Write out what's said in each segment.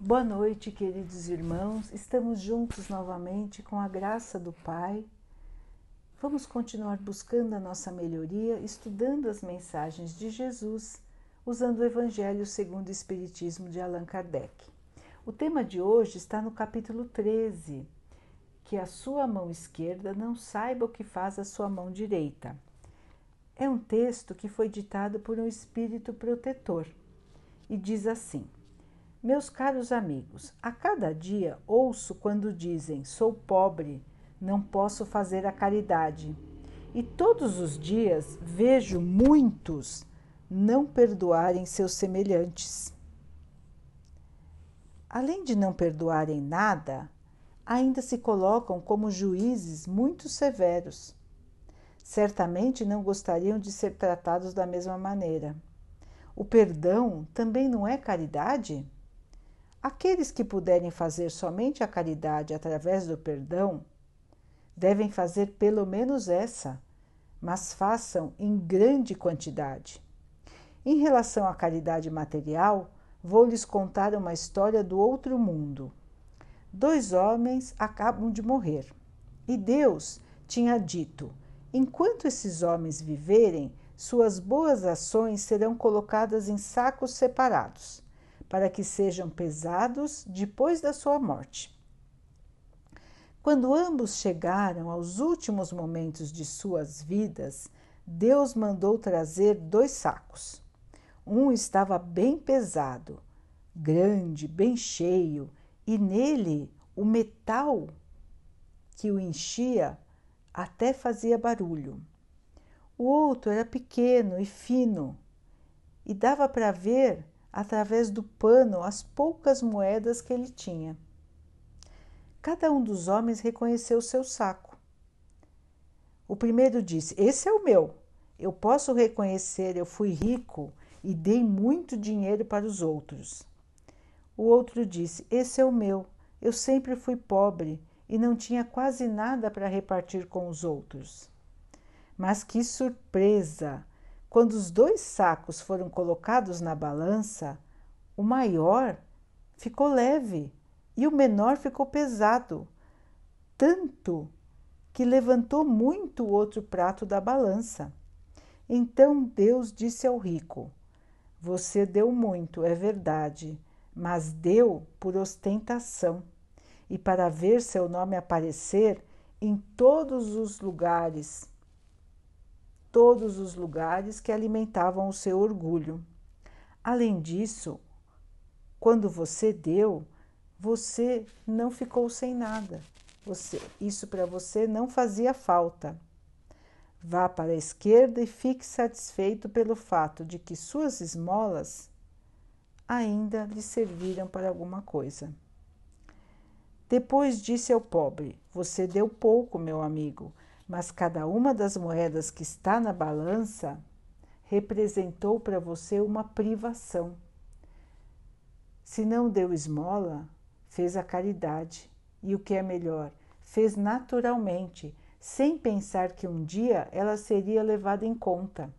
Boa noite, queridos irmãos. Estamos juntos novamente com a graça do Pai. Vamos continuar buscando a nossa melhoria, estudando as mensagens de Jesus, usando o Evangelho segundo o Espiritismo de Allan Kardec. O tema de hoje está no capítulo 13, que a sua mão esquerda não saiba o que faz a sua mão direita. É um texto que foi ditado por um espírito protetor e diz assim: Meus caros amigos, a cada dia ouço quando dizem: sou pobre, não posso fazer a caridade. E todos os dias vejo muitos não perdoarem seus semelhantes. Além de não perdoarem nada, ainda se colocam como juízes muito severos. Certamente não gostariam de ser tratados da mesma maneira. O perdão também não é caridade? Aqueles que puderem fazer somente a caridade através do perdão devem fazer pelo menos essa, mas façam em grande quantidade. Em relação à caridade material, vou lhes contar uma história do outro mundo. Dois homens acabam de morrer e Deus tinha dito: enquanto esses homens viverem, suas boas ações serão colocadas em sacos separados, para que sejam pesados depois da sua morte. Quando ambos chegaram aos últimos momentos de suas vidas, Deus mandou trazer dois sacos. Um estava bem pesado, grande, bem cheio, e nele o metal que o enchia até fazia barulho. O outro era pequeno e fino e dava para ver através do pano as poucas moedas que ele tinha. Cada um dos homens reconheceu seu saco. O primeiro disse: Esse é o meu. Eu posso reconhecer, eu fui rico e dei muito dinheiro para os outros. O outro disse: Esse é o meu. Eu sempre fui pobre e não tinha quase nada para repartir com os outros. Mas que surpresa! Quando os dois sacos foram colocados na balança, o maior ficou leve e o menor ficou pesado, tanto que levantou muito o outro prato da balança. Então Deus disse ao rico: Você deu muito, é verdade, mas deu por ostentação e para ver seu nome aparecer em todos os lugares todos os lugares que alimentavam o seu orgulho. Além disso, quando você deu, você não ficou sem nada. Você, isso para você não fazia falta. Vá para a esquerda e fique satisfeito pelo fato de que suas esmolas ainda lhe serviram para alguma coisa. Depois disse ao pobre: Você deu pouco, meu amigo, mas cada uma das moedas que está na balança representou para você uma privação. Se não deu esmola, fez a caridade e o que é melhor, fez naturalmente, sem pensar que um dia ela seria levada em conta.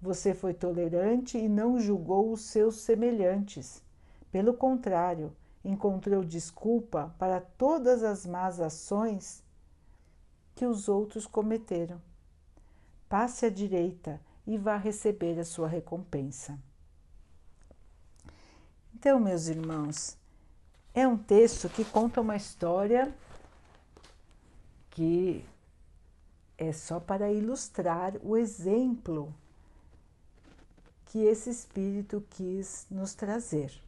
Você foi tolerante e não julgou os seus semelhantes. Pelo contrário, encontrou desculpa para todas as más ações que os outros cometeram. Passe à direita e vá receber a sua recompensa. Então, meus irmãos, é um texto que conta uma história que é só para ilustrar o exemplo que esse espírito quis nos trazer.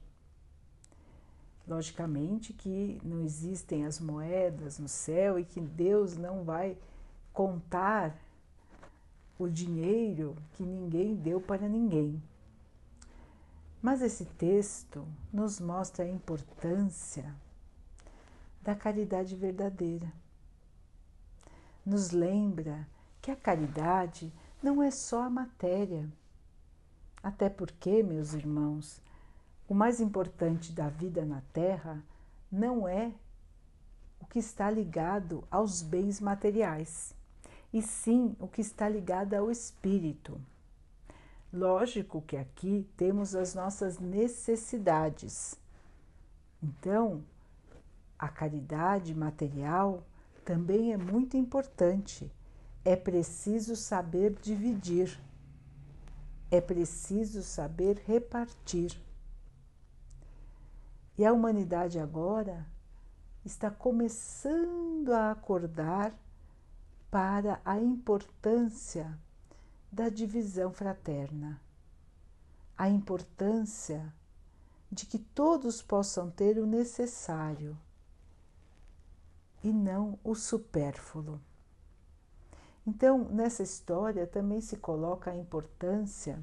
Logicamente que não existem as moedas no céu e que Deus não vai contar o dinheiro que ninguém deu para ninguém. Mas esse texto nos mostra a importância da caridade verdadeira. Nos lembra que a caridade não é só a matéria. Até porque, meus irmãos, o mais importante da vida na Terra não é o que está ligado aos bens materiais, e sim o que está ligado ao espírito. Lógico que aqui temos as nossas necessidades, Então, a caridade material também é muito importante. É preciso saber dividir, é preciso saber repartir. E a humanidade agora está começando a acordar para a importância da divisão fraterna, a importância de que todos possam ter o necessário e não o supérfluo. Então, nessa história também se coloca a importância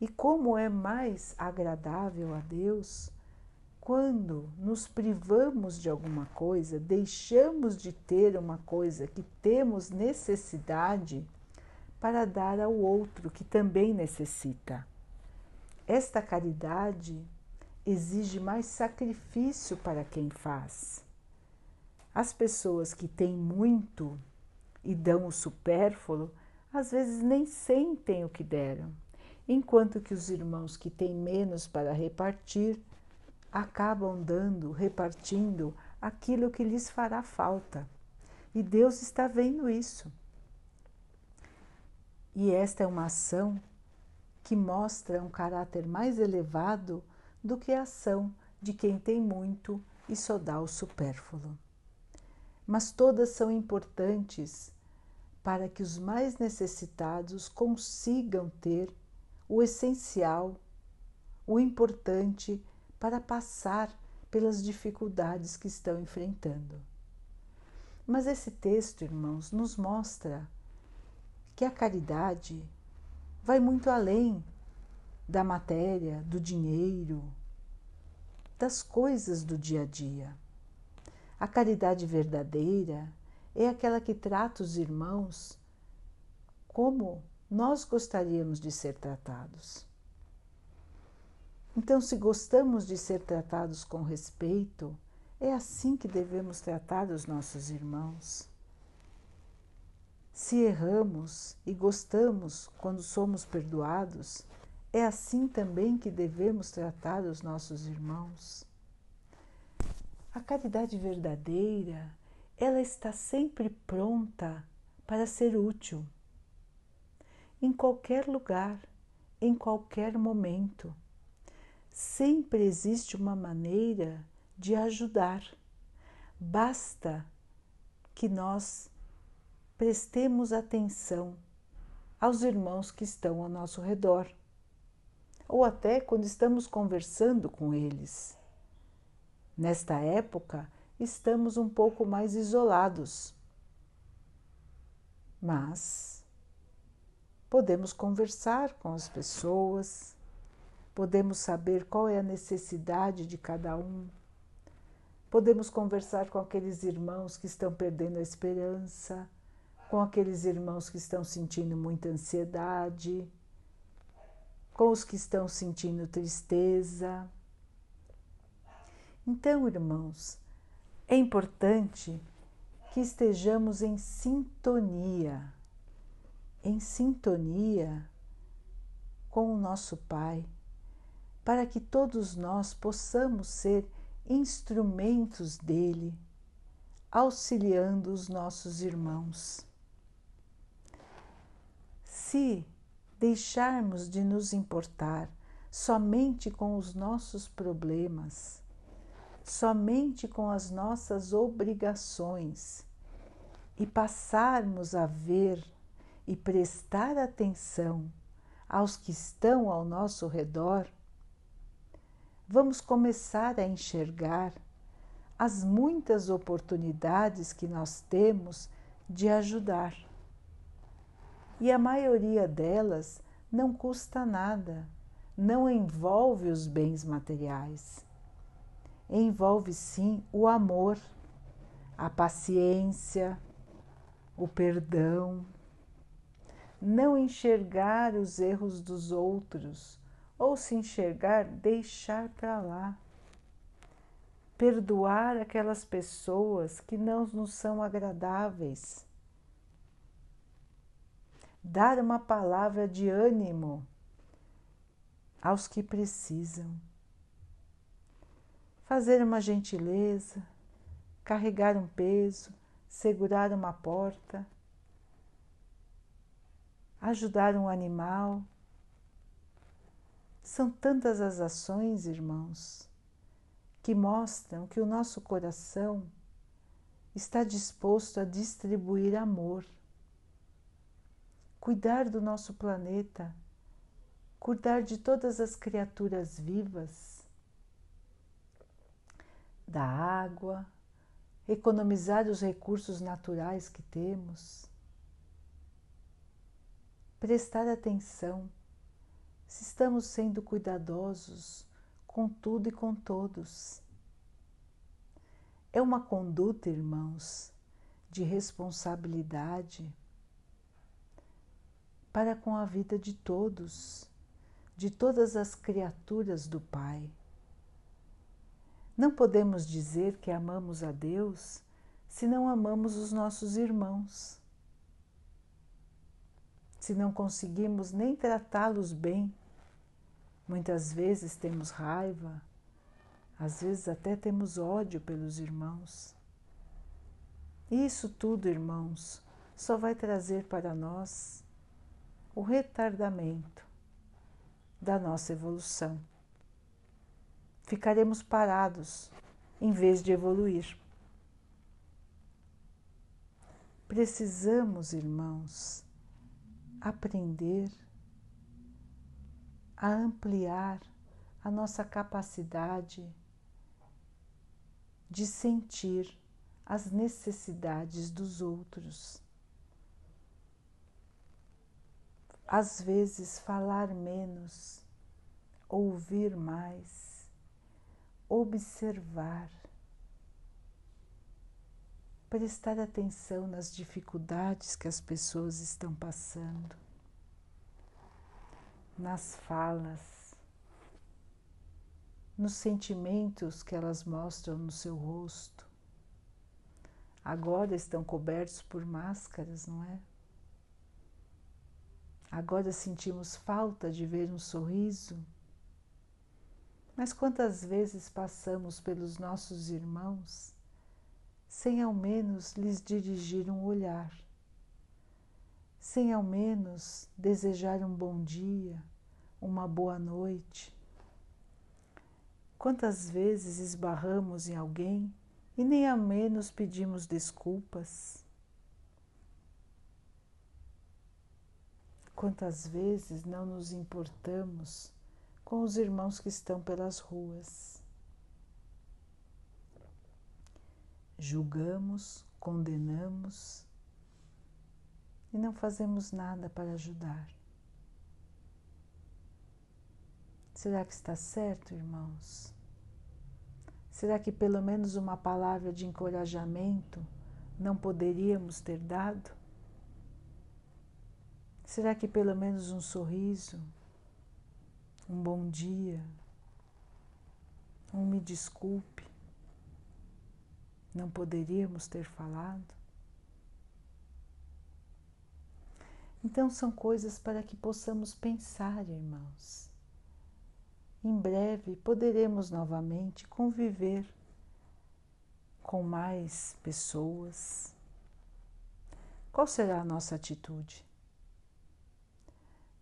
e como é mais agradável a Deus quando nos privamos de alguma coisa, deixamos de ter uma coisa que temos necessidade para dar ao outro que também necessita. Esta caridade exige mais sacrifício para quem faz. As pessoas que têm muito e dão o supérfluo, às vezes nem sentem o que deram, enquanto que os irmãos que têm menos para repartir acabam dando, repartindo aquilo que lhes fará falta. E Deus está vendo isso. E esta é uma ação que mostra um caráter mais elevado do que a ação de quem tem muito e só dá o supérfluo. Mas todas são importantes para que os mais necessitados consigam ter o essencial, o importante para passar pelas dificuldades que estão enfrentando. Mas esse texto, irmãos, nos mostra que a caridade vai muito além da matéria, do dinheiro, das coisas do dia a dia. A caridade verdadeira é aquela que trata os irmãos como nós gostaríamos de ser tratados. Então, se gostamos de ser tratados com respeito, é assim que devemos tratar os nossos irmãos. Se erramos e gostamos quando somos perdoados, é assim também que devemos tratar os nossos irmãos. A caridade verdadeira, ela está sempre pronta para ser útil. Em qualquer lugar, em qualquer momento sempre existe uma maneira de ajudar. Basta que nós prestemos atenção aos irmãos que estão ao nosso redor, ou até quando estamos conversando com eles. Nesta época, estamos um pouco mais isolados, mas podemos conversar com as pessoas podemos saber qual é a necessidade de cada um, podemos conversar com aqueles irmãos que estão perdendo a esperança, com aqueles irmãos que estão sentindo muita ansiedade, com os que estão sentindo tristeza. Então, irmãos, é importante que estejamos em sintonia, em sintonia com o nosso Pai para que todos nós possamos ser instrumentos dele, auxiliando os nossos irmãos. Se deixarmos de nos importar somente com os nossos problemas, somente com as nossas obrigações e passarmos a ver e prestar atenção aos que estão ao nosso redor, vamos começar a enxergar as muitas oportunidades que nós temos de ajudar. E a maioria delas não custa nada, não envolve os bens materiais. Envolve sim o amor, a paciência, o perdão, não enxergar os erros dos outros ou se enxergar, deixar para lá. Perdoar aquelas pessoas que não nos são agradáveis. Dar uma palavra de ânimo aos que precisam. fazer uma gentileza, carregar um peso, segurar uma porta, ajudar um animal. São tantas as ações, irmãos, que mostram que o nosso coração está disposto a distribuir amor, cuidar do nosso planeta, cuidar de todas as criaturas vivas, da água, economizar os recursos naturais que temos, prestar atenção se estamos sendo cuidadosos com tudo e com todos. É uma conduta, irmãos, de responsabilidade para com a vida de todos, de todas as criaturas do Pai. Não podemos dizer que amamos a Deus se não amamos os nossos irmãos, se não conseguimos nem tratá-los bem. Muitas vezes temos raiva, às vezes até temos ódio pelos irmãos. Isso tudo, irmãos, só vai trazer para nós o retardamento da nossa evolução ficaremos parados em vez de evoluir. Precisamos, irmãos, aprender a ampliar a nossa capacidade de sentir as necessidades dos outros. Às vezes, falar menos, ouvir mais observar, prestar atenção nas dificuldades que as pessoas estão passando, nas falas, nos sentimentos que elas mostram no seu rosto. Agora estão cobertos por máscaras, não é? Agora sentimos falta de ver um sorriso mas quantas vezes passamos pelos nossos irmãos sem ao menos lhes dirigir um olhar, sem ao menos desejar um bom dia, uma boa noite? Quantas vezes esbarramos em alguém e nem ao menos pedimos desculpas? Quantas vezes não nos importamos com os irmãos que estão pelas ruas. Julgamos, condenamos e não fazemos nada para ajudar. Será que está certo, irmãos? Será que pelo menos uma palavra de encorajamento não poderíamos ter dado? Será que pelo menos um sorriso um bom dia, um me desculpe, não poderíamos ter falado? Então, são coisas para que possamos pensar, irmãos. Em breve poderemos novamente conviver com mais pessoas. Qual será a nossa atitude?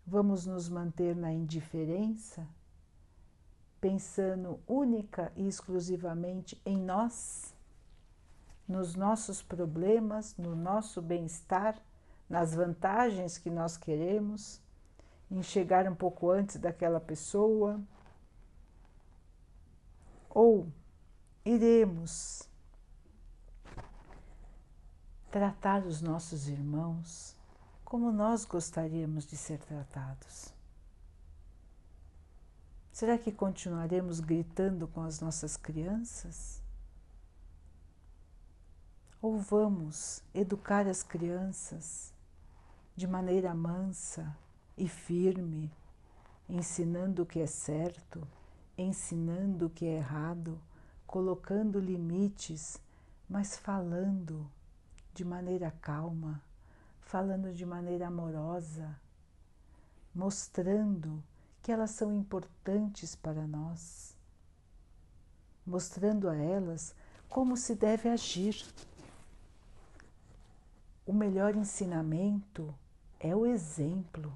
Vamos nos manter na indiferença, pensando única e exclusivamente em nós, nos nossos problemas, no nosso bem-estar, nas vantagens que nós queremos, em chegar um pouco antes daquela pessoa? Ou iremos tratar os nossos irmãos como nós gostaríamos de ser tratados? Será que continuaremos gritando com as nossas crianças? Ou vamos educar as crianças de maneira mansa e firme, ensinando o que é certo, ensinando o que é errado, colocando limites, mas falando de maneira calma, falando de maneira amorosa, mostrando que elas são importantes para nós. mostrando a elas como se deve agir. O melhor ensinamento é o exemplo.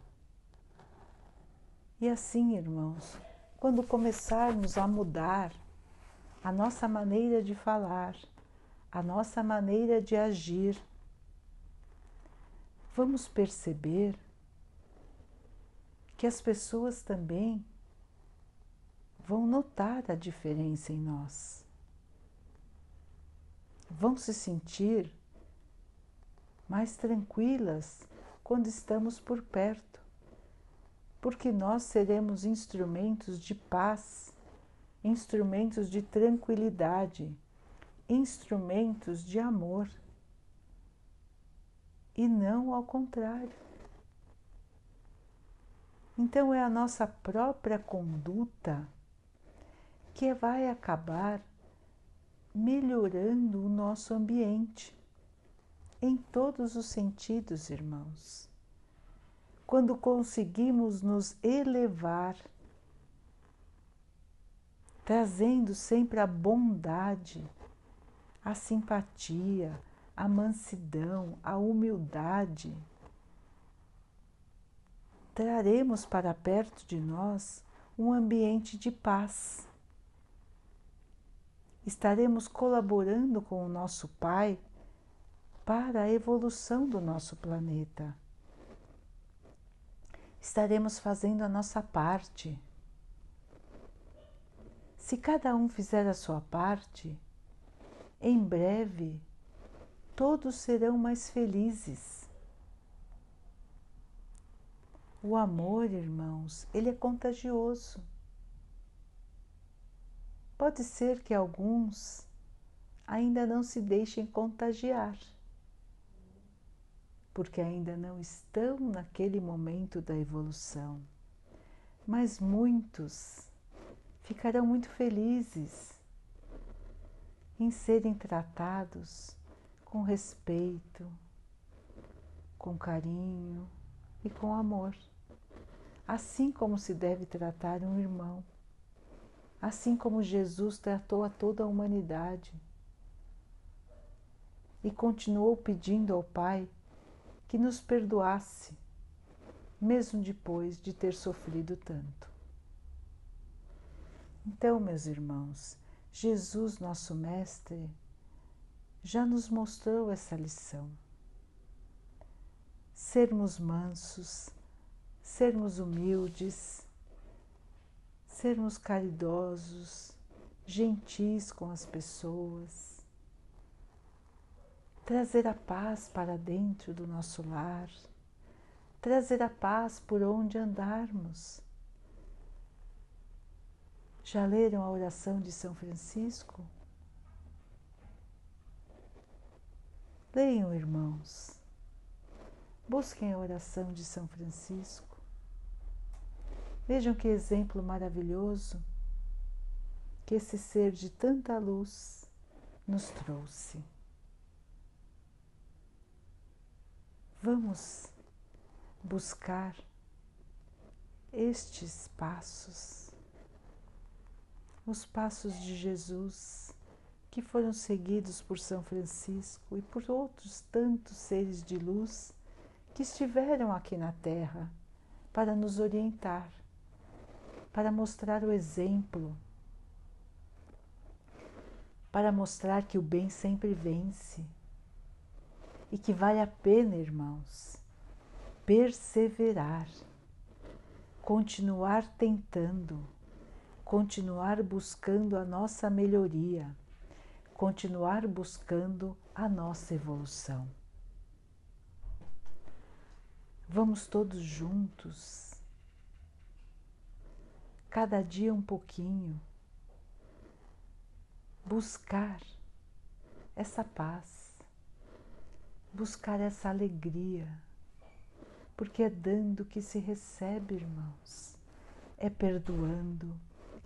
E assim, irmãos, quando começarmos a mudar a nossa maneira de falar, a nossa maneira de agir, vamos perceber que as pessoas também vão notar a diferença em nós. Vão se sentir mais tranquilas quando estamos por perto, porque nós seremos instrumentos de paz, instrumentos de tranquilidade, instrumentos de amor e não ao contrário. Então é a nossa própria conduta que vai acabar melhorando o nosso ambiente em todos os sentidos, irmãos. Quando conseguimos nos elevar, trazendo sempre a bondade, a simpatia, a mansidão, a humildade, traremos para perto de nós um ambiente de paz. Estaremos colaborando com o nosso Pai para a evolução do nosso planeta. Estaremos fazendo a nossa parte. Se cada um fizer a sua parte, em breve todos serão mais felizes. O amor, irmãos, ele é contagioso. Pode ser que alguns ainda não se deixem contagiar porque ainda não estão naquele momento da evolução. Mas muitos ficarão muito felizes em serem tratados com respeito, com carinho e com amor, assim como se deve tratar um irmão, assim como Jesus tratou a toda a humanidade e continuou pedindo ao Pai que nos perdoasse, mesmo depois de ter sofrido tanto. Então, meus irmãos, Jesus, nosso Mestre, já nos mostrou essa lição. Sermos mansos, sermos humildes, sermos caridosos, gentis com as pessoas, trazer a paz para dentro do nosso lar, trazer a paz por onde andarmos. Já leram a oração de São Francisco? Leiam, irmãos. Busquem a oração de São Francisco. Vejam que exemplo maravilhoso que esse ser de tanta luz nos trouxe. Vamos buscar estes passos, os passos de Jesus que foram seguidos por São Francisco e por outros tantos seres de luz que estiveram aqui na Terra para nos orientar, para mostrar o exemplo, para mostrar que o bem sempre vence e que vale a pena, irmãos, perseverar, continuar tentando, continuar buscando a nossa melhoria, continuar buscando a nossa evolução. Vamos todos juntos, cada dia um pouquinho, buscar essa paz buscar essa alegria, porque é dando que se recebe, irmãos, é perdoando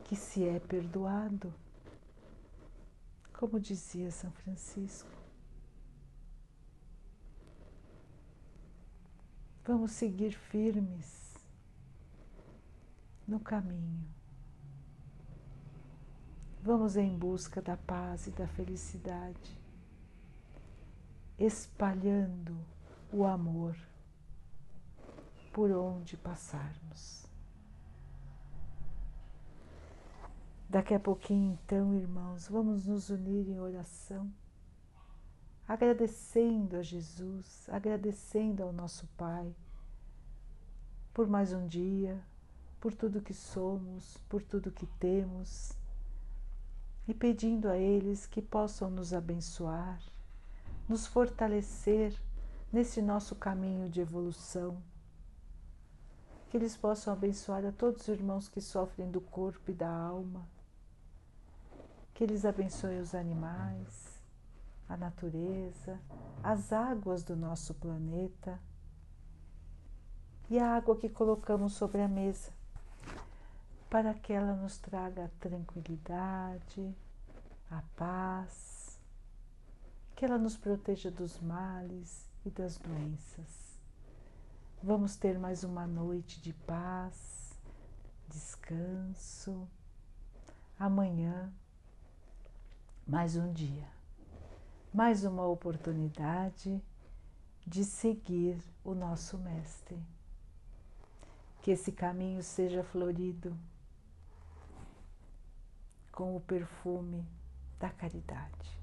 que se é perdoado. Como dizia São Francisco. Vamos seguir firmes no caminho. Vamos em busca da paz e da felicidade, espalhando o amor por onde passarmos. Daqui a pouquinho, então, irmãos, vamos nos unir em oração, agradecendo a Jesus, agradecendo ao nosso Pai por mais um dia, por tudo que somos, por tudo que temos, e pedindo a eles que possam nos abençoar, nos fortalecer nesse nosso caminho de evolução. Que eles possam abençoar a todos os irmãos que sofrem do corpo e da alma, que eles abençoem os animais, a natureza, as águas do nosso planeta. E a água que colocamos sobre a mesa, para que ela nos traga a tranquilidade, a paz, que ela nos proteja dos males e das doenças. Vamos ter mais uma noite de paz, descanso. Amanhã, mais um dia, mais uma oportunidade de seguir o nosso Mestre. Que esse caminho seja florido com o perfume da caridade.